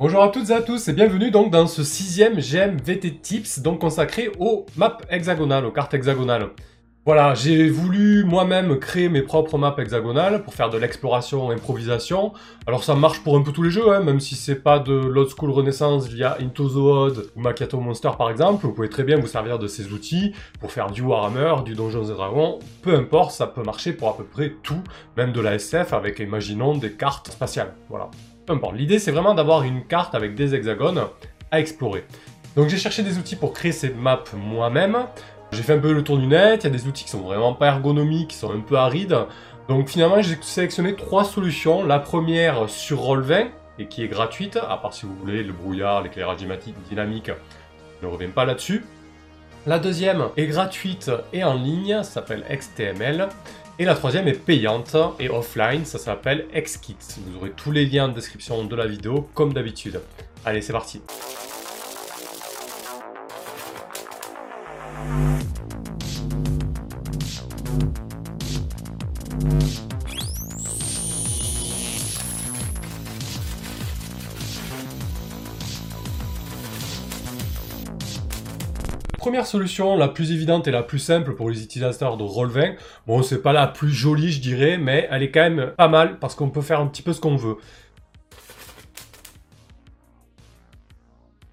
Bonjour à toutes et à tous et bienvenue donc dans ce sixième GM VT Tips donc consacré aux maps hexagonales, aux cartes hexagonales. Voilà, j'ai voulu moi-même créer mes propres maps hexagonales pour faire de l'exploration improvisation. Alors ça marche pour un peu tous les jeux, hein, même si c'est pas de l'old school renaissance via Into the Odd ou Macchiato Monster par exemple, vous pouvez très bien vous servir de ces outils pour faire du Warhammer, du Donjons et Dragons, peu importe, ça peut marcher pour à peu près tout, même de la SF avec, imaginons, des cartes spatiales. Voilà, L'idée c'est vraiment d'avoir une carte avec des hexagones à explorer. Donc j'ai cherché des outils pour créer ces maps moi-même. J'ai fait un peu le tour du net, il y a des outils qui sont vraiment pas ergonomiques, qui sont un peu arides. Donc finalement j'ai sélectionné trois solutions. La première sur Roll20 et qui est gratuite, à part si vous voulez le brouillard, l'éclairage dynamique, je ne reviens pas là-dessus. La deuxième est gratuite et en ligne, s'appelle XTML. Et la troisième est payante et offline, ça s'appelle XKit. Vous aurez tous les liens en description de la vidéo comme d'habitude. Allez, c'est parti. Première solution, la plus évidente et la plus simple pour les utilisateurs de Roll20. Bon, c'est pas la plus jolie, je dirais, mais elle est quand même pas mal parce qu'on peut faire un petit peu ce qu'on veut.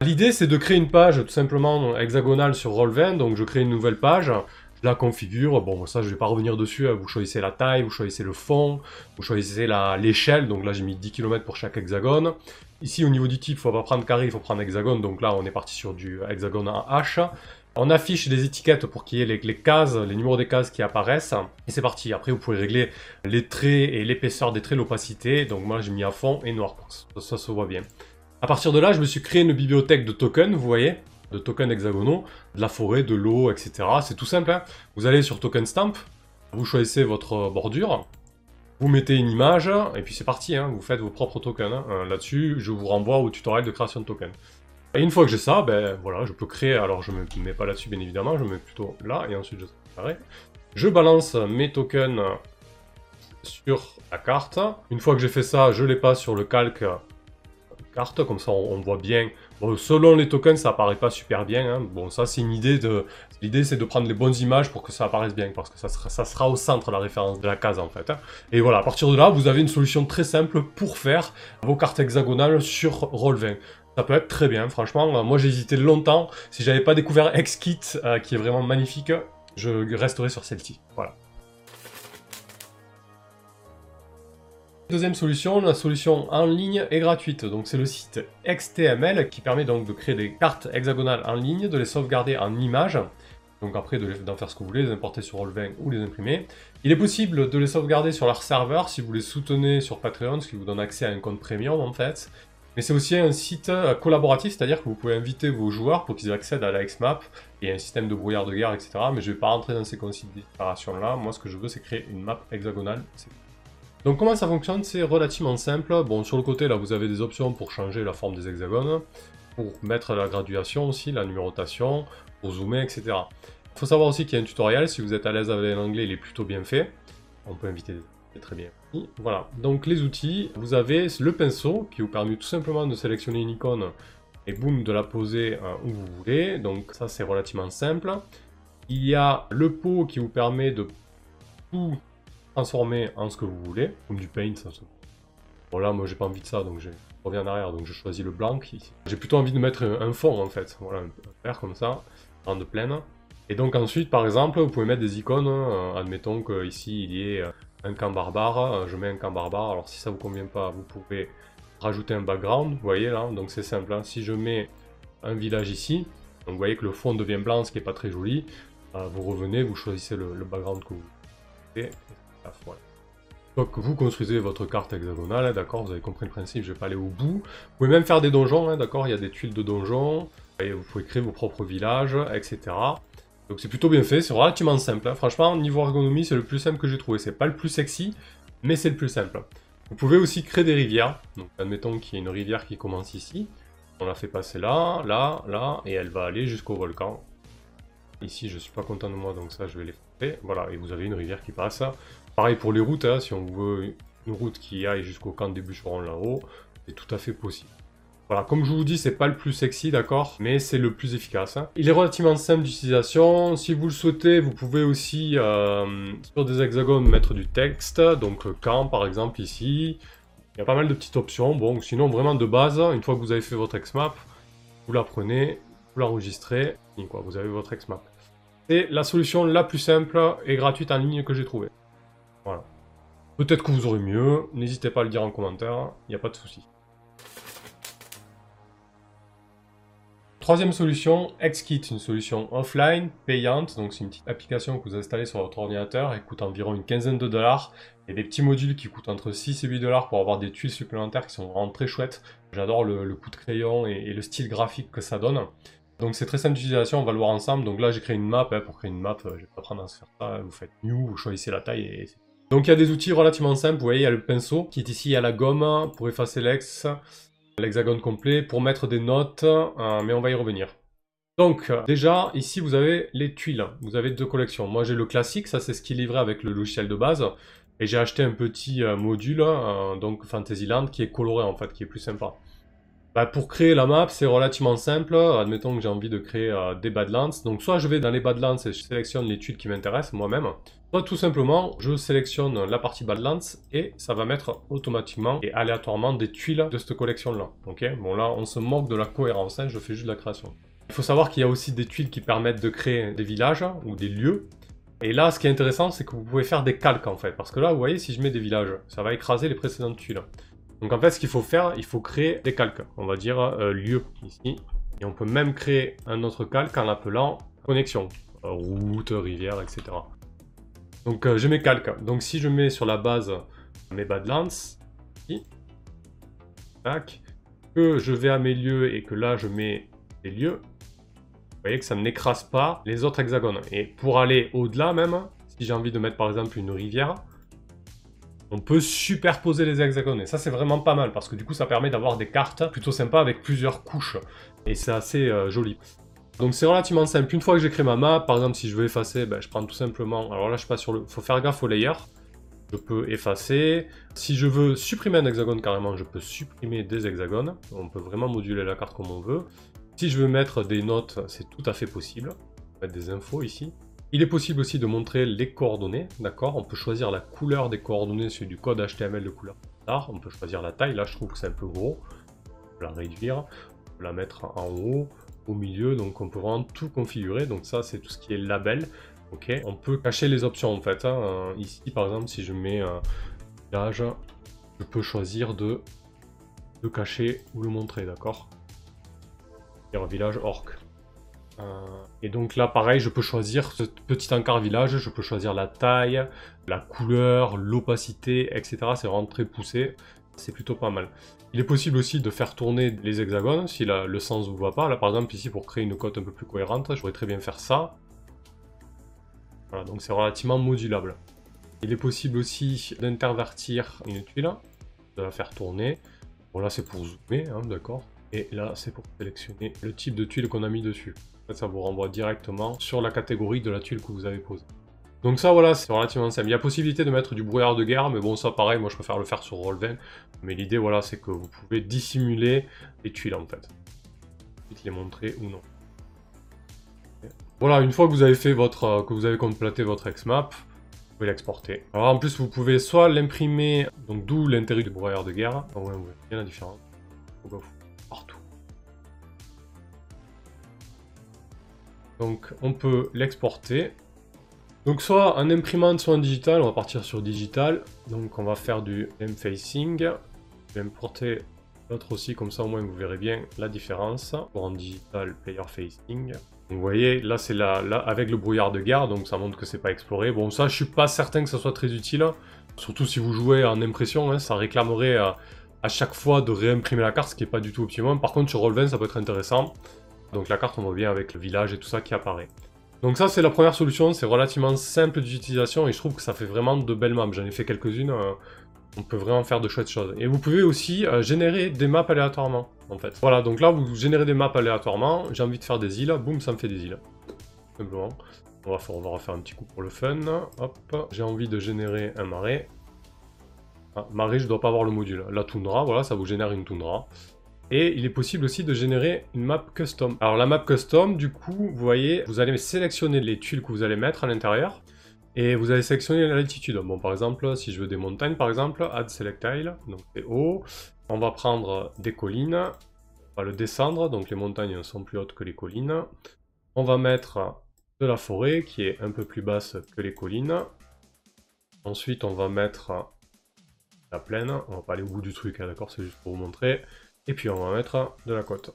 L'idée, c'est de créer une page tout simplement hexagonale sur Roll20. Donc, je crée une nouvelle page, je la configure. Bon, ça, je vais pas revenir dessus. Hein. Vous choisissez la taille, vous choisissez le fond, vous choisissez l'échelle. Donc là, j'ai mis 10 km pour chaque hexagone. Ici, au niveau du type, il faut pas prendre carré, il faut prendre hexagone. Donc là, on est parti sur du hexagone en H. On affiche des étiquettes pour qu'il y ait les, cases, les numéros des cases qui apparaissent. Et c'est parti. Après, vous pouvez régler les traits et l'épaisseur des traits, l'opacité. Donc moi, j'ai mis à fond et noir. Ça, ça se voit bien. À partir de là, je me suis créé une bibliothèque de tokens, vous voyez de tokens hexagonaux, de la forêt, de l'eau, etc. C'est tout simple. Hein. vous allez sur Token Stamp, vous choisissez votre bordure, vous mettez une image, et puis c'est parti, hein. vous faites vos propres tokens. Hein. Là-dessus, je vous renvoie au tutoriel de création de tokens. Une fois que j'ai ça, ben voilà, je peux créer, alors je me mets pas là-dessus bien évidemment, je me mets plutôt là, et ensuite je Je balance mes tokens sur la carte. Une fois que j'ai fait ça, je les passe sur le calque carte, comme ça on, voit bien. Selon les tokens, ça apparaît pas super bien. Hein. Bon, ça c'est une idée de... L'idée c'est de prendre les bonnes images pour que ça apparaisse bien, parce que ça sera, ça sera au centre la référence de la case en fait. Hein. Et voilà, à partir de là, vous avez une solution très simple pour faire vos cartes hexagonales sur Roll20. Ça peut être très bien, franchement. Moi, j'ai hésité longtemps. Si j'avais pas découvert XKit, euh, qui est vraiment magnifique, je resterais sur celle-ci. Voilà. Deuxième solution, la solution en ligne est gratuite. Donc c'est le site XTML qui permet donc de créer des cartes hexagonales en ligne, de les sauvegarder en images. Donc après d'en faire ce que vous voulez, les importer sur Roll20 ou les imprimer. Il est possible de les sauvegarder sur leur serveur si vous les soutenez sur Patreon, ce qui vous donne accès à un compte premium en fait. Mais c'est aussi un site euh, collaboratif, c'est-à-dire que vous pouvez inviter vos joueurs pour qu'ils accèdent à la XMAP. A un système de brouillard de guerre, etc. Mais je ne vais pas rentrer dans ces considérations-là. Moi, ce que je veux, c'est créer une map hexagonale. Donc comment ça fonctionne? C'est relativement simple. Bon, sur le côté, là, vous avez des options pour changer la forme des hexagones, pour mettre la graduation aussi, la numérotation, pour zoomer, etc. Il faut savoir aussi qu'il y a un tutoriel. Si vous êtes à l'aise avec l'anglais, il est plutôt bien fait. On peut inviter très bien. Voilà, donc les outils, vous avez le pinceau qui vous permet tout simplement de sélectionner une icône et boum, de la poser euh, où vous voulez. Donc ça, c'est relativement simple. Il y a le pot qui vous permet de tout transformer en ce que vous voulez, comme du paint. Ça, Bon là, moi j'ai pas envie de ça, donc je reviens en arrière, donc je choisis le blanc. J'ai plutôt envie de mettre un, fond en fait, voilà, un vert comme ça, de pleine. Et donc ensuite, par exemple, vous pouvez mettre des icônes, euh, admettons qu'ici il y ait euh, un camp barbare, euh, je mets un camp barbare, alors si ça vous convient pas, vous pouvez rajouter un background, vous voyez là, donc c'est simple, hein. si je mets un village ici, vous voyez que le fond devient blanc, ce qui n'est pas très joli, euh, vous revenez, vous choisissez le, background que vous voulez, Donc vous construisez votre carte hexagonale, hein, d'accord, vous avez compris le principe, je vais pas aller au bout. Vous pouvez même faire des donjons, hein, d'accord, il y a des tuiles de donjons, vous pouvez créer vos propres villages, etc. Donc c'est plutôt bien fait, c'est relativement simple. Hein. Franchement, niveau ergonomie, c'est le plus simple que j'ai trouvé. C'est pas le plus sexy, mais c'est le plus simple. Vous pouvez aussi créer des rivières. Donc admettons qu'il y ait une rivière qui commence ici. On la fait passer là, là, là, et elle va aller jusqu'au volcan. Ici, je suis pas content de moi, donc ça, je vais l'effacer. Voilà, et vous avez une rivière qui passe. Pareil pour les routes, hein. si on veut une route qui aille jusqu'au camp des bûcherons là-haut, c'est tout à fait possible. Voilà, comme je vous dis, c'est pas le plus sexy, d'accord Mais c'est le plus efficace. Hein. Il est relativement simple d'utilisation. Si vous le souhaitez, vous pouvez aussi, euh, sur des hexagones, mettre du texte. Donc, quand, par exemple, ici. Il y a pas mal de petites options. Bon, sinon, vraiment de base, une fois que vous avez fait votre Xmap, vous la prenez, vous l'enregistrez, et quoi, vous avez votre Xmap. C'est la solution la plus simple et gratuite en ligne que j'ai trouvée. Voilà. Peut-être que vous aurez mieux, n'hésitez pas à le dire en commentaire, il n'y a pas de souci. Troisième solution, XKit, une solution offline, payante, donc c'est une petite application que vous installez sur votre ordinateur, et coûte environ une quinzaine de dollars, et des petits modules qui coûtent entre 6 et 8 dollars pour avoir des tuiles supplémentaires qui sont vraiment très chouettes. J'adore le, coup de crayon et, le style graphique que ça donne. Donc c'est très simple d'utilisation, on va le voir ensemble. Donc là j'ai créé une map, hein, pour créer une map, euh, je vais pas prendre à se faire ça, vous faites new, vous choisissez la taille donc il y a des outils relativement simples, vous voyez il y a le pinceau qui est ici, il y a la gomme pour effacer l'ex, l'hexagone complet pour mettre des notes, euh, mais on va y revenir. Donc déjà, ici vous avez les tuiles, vous avez deux collections. Moi j'ai le classique, ça c'est ce qui est livré avec le logiciel de base, et j'ai acheté un petit euh, module, donc Fantasyland, qui est coloré en fait, qui est plus sympa. Bah, pour créer la map, c'est relativement simple. Admettons que j'ai envie de créer des Badlands. Donc soit je vais dans les Badlands et je sélectionne tuiles qui m'intéressent moi-même. Soit tout simplement, je sélectionne la partie Badlands et ça va mettre automatiquement et aléatoirement des tuiles de cette collection-là. Ok? Bon là, on se moque de la cohérence, hein, je fais juste de la création. Il faut savoir qu'il y a aussi des tuiles qui permettent de créer des villages ou des lieux. Et là, ce qui est intéressant, c'est que vous pouvez faire des calques en fait. Parce que là, vous voyez, si je mets des villages, ça va écraser les précédentes tuiles. Donc en fait, ce qu'il faut faire, il faut créer des calques. On va dire euh, lieu ici. Et on peut même créer un autre calque en l'appelant connexion. Euh, route, rivière, etc. Donc euh, j'ai mes calques. Donc si je mets sur la base mes Badlands, ici, que je vais à mes lieux et que là je mets des lieux, vous voyez que ça n'écrase pas les autres hexagones. Et pour aller au-delà même, si j'ai envie de mettre par exemple une rivière, on peut superposer les hexagones. Et ça, c'est vraiment pas mal, parce que du coup, ça permet d'avoir des cartes plutôt sympas avec plusieurs couches. Et c'est assez euh, joli. Donc c'est relativement simple. Une fois que j'ai créé ma map, par exemple si je veux effacer, ben, je prends tout simplement... Alors là je passe sur le... faut faire gaffe au layer. Je peux effacer. Si je veux supprimer un hexagone carrément, je peux supprimer des hexagones. On peut vraiment moduler la carte comme on veut. Si je veux mettre des notes, c'est tout à fait possible. Mettre des infos ici. Il est possible aussi de montrer les coordonnées, d'accord? On peut choisir la couleur des coordonnées sur du code HTML de couleur. On peut choisir la taille, là je trouve que c'est un peu gros. On peut la réduire, on peut la mettre en haut, au milieu, donc on peut vraiment tout configurer. Donc ça, c'est tout ce qui est label. Ok, on peut cacher les options en fait. Hein. Euh, ici, par exemple, si je mets un village, je peux choisir de, de cacher ou le montrer, d'accord? Village orc. Euh, et donc là, pareil, je peux choisir ce petit encart village, je peux choisir la taille, la couleur, l'opacité, etc. C'est vraiment très poussé c'est plutôt pas mal. Il est possible aussi de faire tourner les hexagones si le sens vous va pas. Là par exemple ici pour créer une cote un peu plus cohérente, je pourrais très bien faire ça. Voilà, donc c'est relativement modulable. Il est possible aussi d'intervertir une tuile, de la faire tourner. Bon là c'est pour zoomer, hein, d'accord. Et là c'est pour sélectionner le type de tuile qu'on a mis dessus. Ça vous renvoie directement sur la catégorie de la tuile que vous avez posée. Donc ça voilà, c'est relativement simple. Il y a possibilité de mettre du brouillard de guerre, mais bon ça pareil, moi je préfère le faire sur Roll20. Mais l'idée voilà, c'est que vous pouvez dissimuler les tuiles en fait. Vite les montrer ou non. Voilà, une fois que vous avez fait votre, euh, que vous avez complété votre Xmap, vous pouvez l'exporter. Alors en plus vous pouvez soit l'imprimer, donc d'où l'intérêt du brouillard de guerre. Ah ouais, ouais, bien la différence. Donc on peut l'exporter donc soit en imprimante, soit en digital, on va partir sur digital. Donc on va faire du M-Facing. Je vais importer l'autre aussi, comme ça au moins vous verrez bien la différence. Pour en digital, Player Facing. vous voyez, là c'est avec le brouillard de garde, donc ça montre que c'est pas exploré. Bon ça je suis pas certain que ça soit très utile. Surtout si vous jouez en impression, hein, ça réclamerait à, chaque fois de réimprimer la carte, ce qui est pas du tout optimum. Par contre sur Roll20 ça peut être intéressant. Donc la carte on voit bien avec le village et tout ça qui apparaît. Donc ça c'est la première solution, c'est relativement simple d'utilisation et je trouve que ça fait vraiment de belles maps. J'en ai fait quelques-unes, euh, on peut vraiment faire de chouettes choses. Et vous pouvez aussi euh, générer des maps aléatoirement en fait. Voilà, donc là vous générez des maps aléatoirement, j'ai envie de faire des îles, boum ça me fait des îles. Simplement. On va, faire, refaire un petit coup pour le fun. Hop, j'ai envie de générer un marais. Ah, marais, je dois pas avoir le module. La toundra, voilà, ça vous génère une toundra. Et il est possible aussi de générer une map custom. Alors la map custom, du coup, vous voyez, vous allez sélectionner les tuiles que vous allez mettre à l'intérieur. Et vous allez sélectionner l'altitude. Bon, par exemple, si je veux des montagnes, par exemple, add select tile, donc c'est haut. On va prendre des collines, on va le descendre, donc les montagnes sont plus hautes que les collines. On va mettre de la forêt, qui est un peu plus basse que les collines. Ensuite, on va mettre la plaine. On va pas aller au bout du truc, hein, d'accord C'est juste pour vous montrer. Et puis, on va mettre de la côte.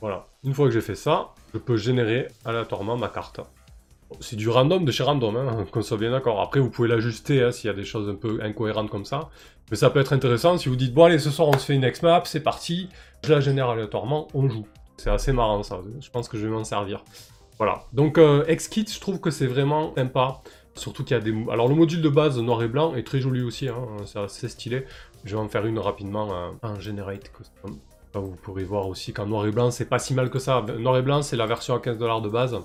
Voilà. Une fois que j'ai fait ça, je peux générer aléatoirement ma carte. C'est du random de chez random, hein, qu'on soit bien d'accord. Après, vous pouvez l'ajuster hein, s'il y a des choses un peu incohérentes comme ça. Mais ça peut être intéressant si vous dites, bon allez, ce soir on se fait une X-map, c'est parti, je la génère aléatoirement, on joue. C'est assez marrant ça, je pense que je vais m'en servir. Voilà, donc euh, X-Kit, je trouve que c'est vraiment sympa. Surtout qu'il y a des... Alors le module de base noir et blanc est très joli aussi, hein, c'est assez stylé. Je vais en faire une rapidement en Generate Custom. vous pourrez voir aussi qu'en noir et blanc, c'est pas si mal que ça. Noir et blanc, c'est la version à 15$ de base.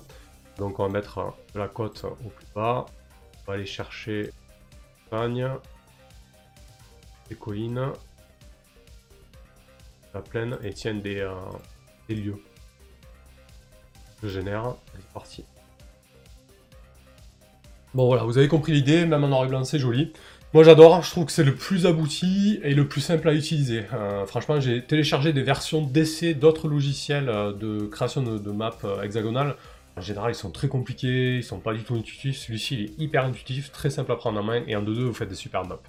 Donc on va mettre la côte au plus bas. On va aller chercher Espagne, collines, la plaine et tiens des, euh, des lieux. Je génère, c'est parti. Bon voilà, vous avez compris l'idée, même en noir et blanc c'est joli. Moi j'adore, je trouve que c'est le plus abouti et le plus simple à utiliser. Euh, franchement j'ai téléchargé des versions d'essai d'autres logiciels euh, de création de, de maps hexagonales en général, ils sont très compliqués, ils sont pas du tout intuitifs. Celui-ci, il est hyper intuitif, très simple à prendre en main, et en 2-2, vous faites des super maps.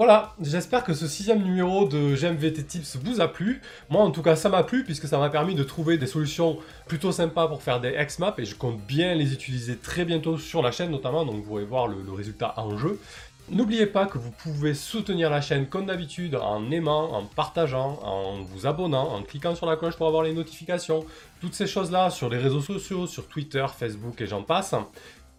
Voilà, j'espère que ce sixième numéro de GMVT Tips vous a plu. Moi, en tout cas, ça m'a plu, puisque ça m'a permis de trouver des solutions plutôt sympas pour faire des X-Maps, et je compte bien les utiliser très bientôt sur la chaîne, notamment, donc vous pourrez voir le, le résultat en jeu. N'oubliez pas que vous pouvez soutenir la chaîne comme d'habitude en aimant, en partageant, en vous abonnant, en cliquant sur la cloche pour avoir les notifications. Toutes ces choses-là sur les réseaux sociaux, sur Twitter, Facebook et j'en passe.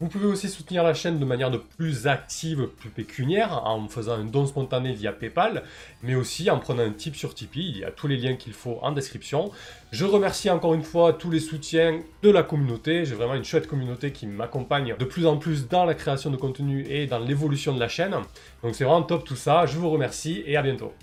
Vous pouvez aussi soutenir la chaîne de manière de plus active, plus pécuniaire, en faisant un don spontané via Paypal, mais aussi en prenant un tip sur Tipeee. Il y a tous les liens qu'il faut en description. Je remercie encore une fois tous les soutiens de la communauté. J'ai vraiment une chouette communauté qui m'accompagne de plus en plus dans la création de contenu et dans l'évolution de la chaîne. Donc c'est vraiment top tout ça. Je vous remercie et à bientôt.